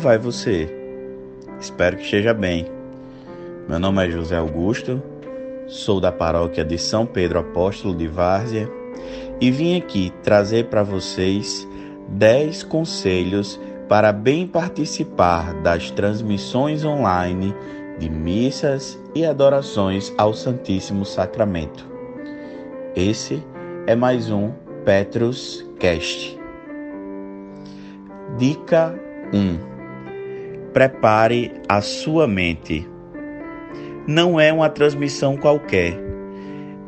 Vai você? Espero que esteja bem. Meu nome é José Augusto, sou da paróquia de São Pedro Apóstolo de Várzea e vim aqui trazer para vocês 10 conselhos para bem participar das transmissões online de missas e adorações ao Santíssimo Sacramento. Esse é mais um Petrus Cast. Dica 1. Prepare a sua mente. Não é uma transmissão qualquer.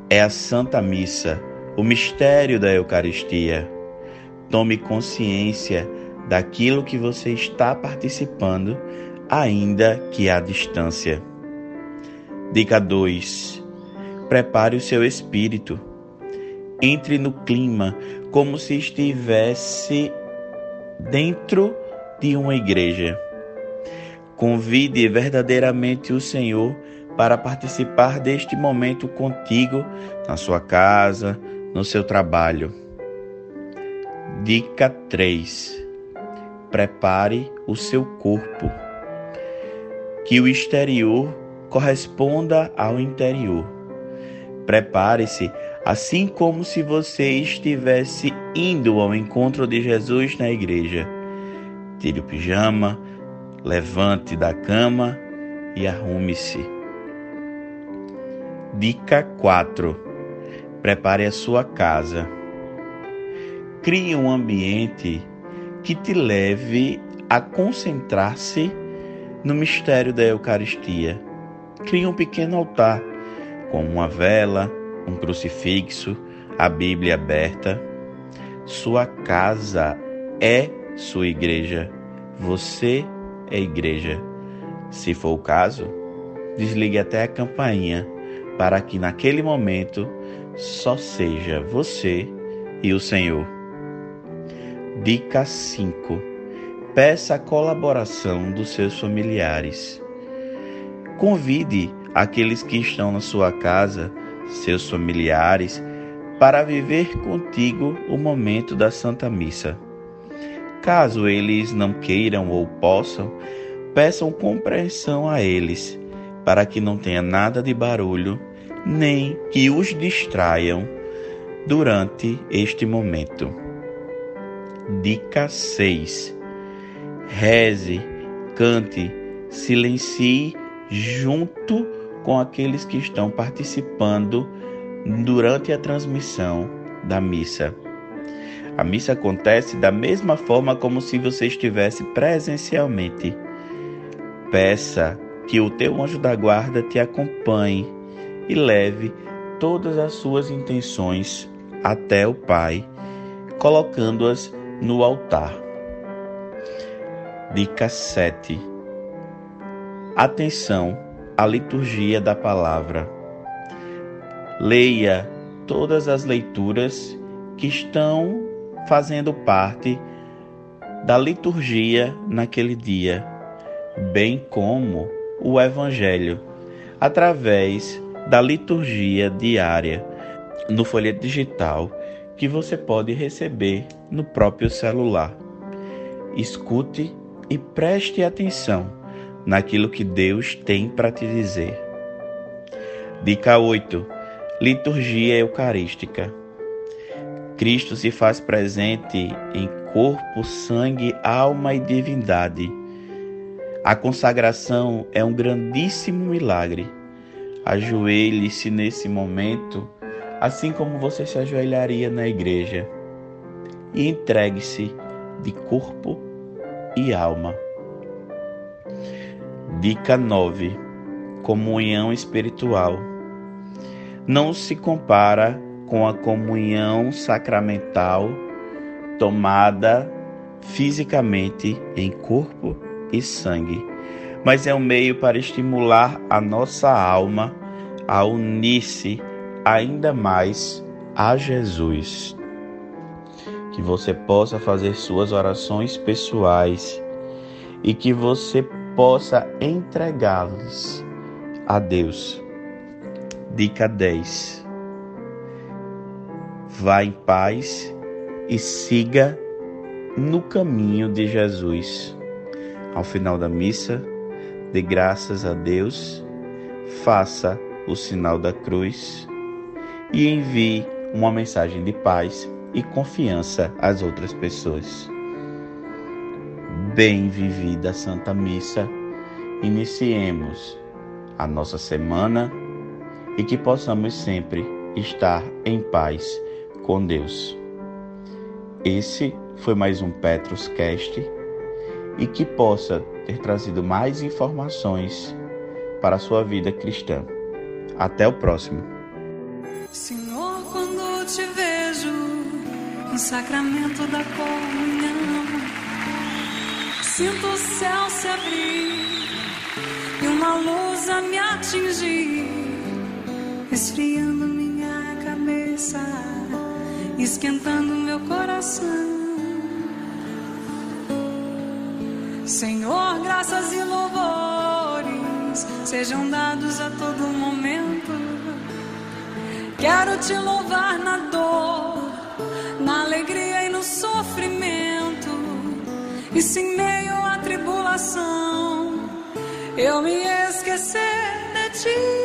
É a Santa Missa, o mistério da Eucaristia. Tome consciência daquilo que você está participando, ainda que à distância. Dica 2. Prepare o seu espírito. Entre no clima como se estivesse dentro de uma igreja. Convide verdadeiramente o Senhor para participar deste momento contigo na sua casa, no seu trabalho. Dica 3. Prepare o seu corpo. Que o exterior corresponda ao interior. Prepare-se assim como se você estivesse indo ao encontro de Jesus na igreja. Tire o pijama, levante da cama e arrume-se. Dica 4. Prepare a sua casa. Crie um ambiente que te leve a concentrar-se no mistério da Eucaristia. Crie um pequeno altar com uma vela, um crucifixo, a Bíblia aberta. Sua casa é sua igreja. Você é igreja. Se for o caso, desligue até a campainha para que naquele momento só seja você e o Senhor. Dica 5. Peça a colaboração dos seus familiares. Convide aqueles que estão na sua casa seus familiares, para viver contigo o momento da Santa Missa. Caso eles não queiram ou possam, peçam compreensão a eles, para que não tenha nada de barulho, nem que os distraiam durante este momento. Dica 6. Reze, cante, silencie junto com aqueles que estão participando durante a transmissão da missa. A missa acontece da mesma forma como se você estivesse presencialmente. Peça que o teu anjo da guarda te acompanhe e leve todas as suas intenções até o Pai, colocando-as no altar. Dica 7. Atenção a liturgia da palavra. Leia todas as leituras que estão fazendo parte da liturgia naquele dia, bem como o Evangelho, através da liturgia diária no folheto digital que você pode receber no próprio celular. Escute e preste atenção naquilo que Deus tem para te dizer. Dica 8. Liturgia Eucarística. Cristo se faz presente em corpo, sangue, alma e divindade. A consagração é um grandíssimo milagre. Ajoelhe-se nesse momento, assim como você se ajoelharia na igreja, e entregue-se de corpo e alma. Dica 9: Comunhão espiritual. Não se compara com a comunhão sacramental tomada fisicamente em corpo e sangue, mas é um meio para estimular a nossa alma a unir-se ainda mais a Jesus. Que você possa fazer suas orações pessoais e que você possa entregá-los a Deus. Dica 10. Vá em paz e siga no caminho de Jesus. Ao final da missa, dê graças a Deus, faça o sinal da cruz e envie uma mensagem de paz e confiança às outras pessoas. Bem vivida a Santa Missa, iniciemos a nossa semana e que possamos sempre estar em paz com Deus. Esse foi mais um Petrus Cast e que possa ter trazido mais informações para a sua vida cristã. Até o próximo. Senhor, quando te vejo no sacramento da comunhão, sinto o céu se abrir e uma luz a me atingir, esfriando minha cabeça, esquentando meu coração. Senhor, graças e louvores sejam dados a todo momento. Quero te louvar na dor, na alegria e no sofrimento. E se em meio à tribulação eu me esquecer de ti,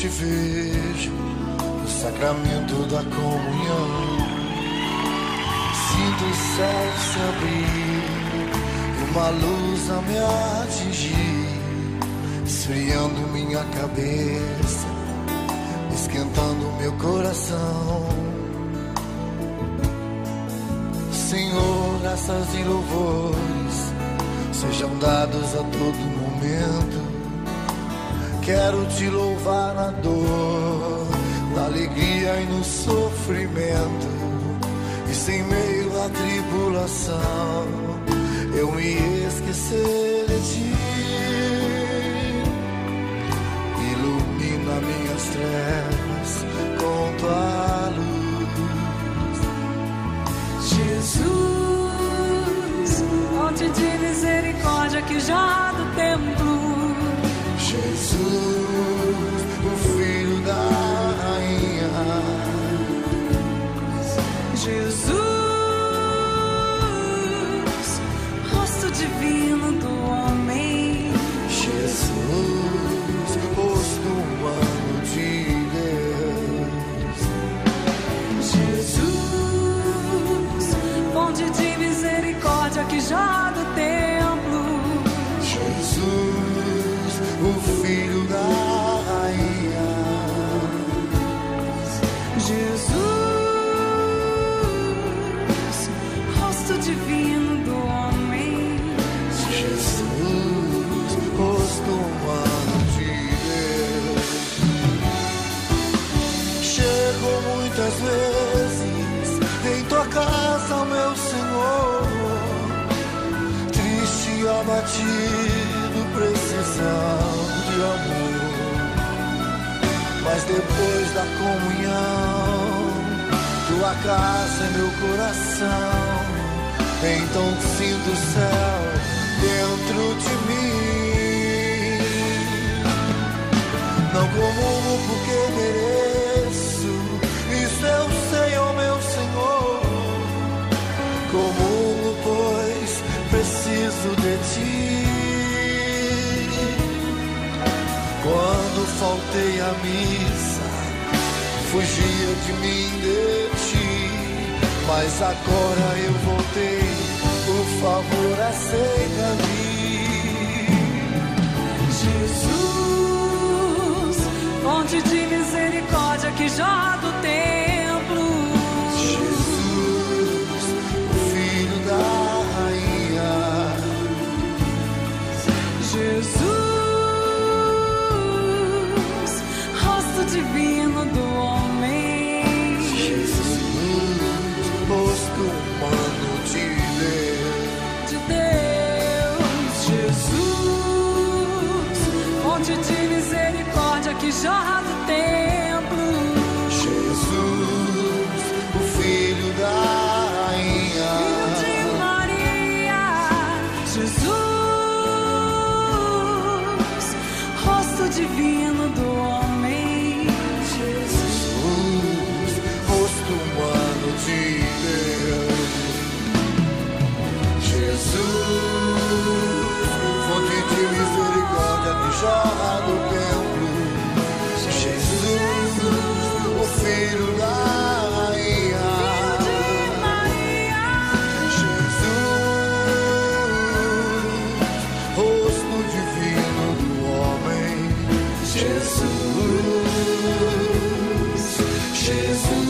te vejo no sacramento da comunhão, sinto o céu se abrir e uma luz a me atingir, esfriando minha cabeça, esquentando meu coração. Senhor, graças e louvores sejam dados a todo momento. Quero te louvar na dor, na alegria e no sofrimento. E sem meio à tribulação, eu me esquecer de ti. Ilumina minhas trevas com tua luz. Jesus, fonte de misericórdia que jorra abatido, precisando de amor. Mas depois da comunhão, tua casa é meu coração. Então sinto o céu dentro de mim. Não comungo porque à missa, fugia de mim de ti. Mas agora eu voltei, por favor, aceita-me. Jesus, fonte de misericórdia que jorra do templo. Misericórdia que jorra Jesus.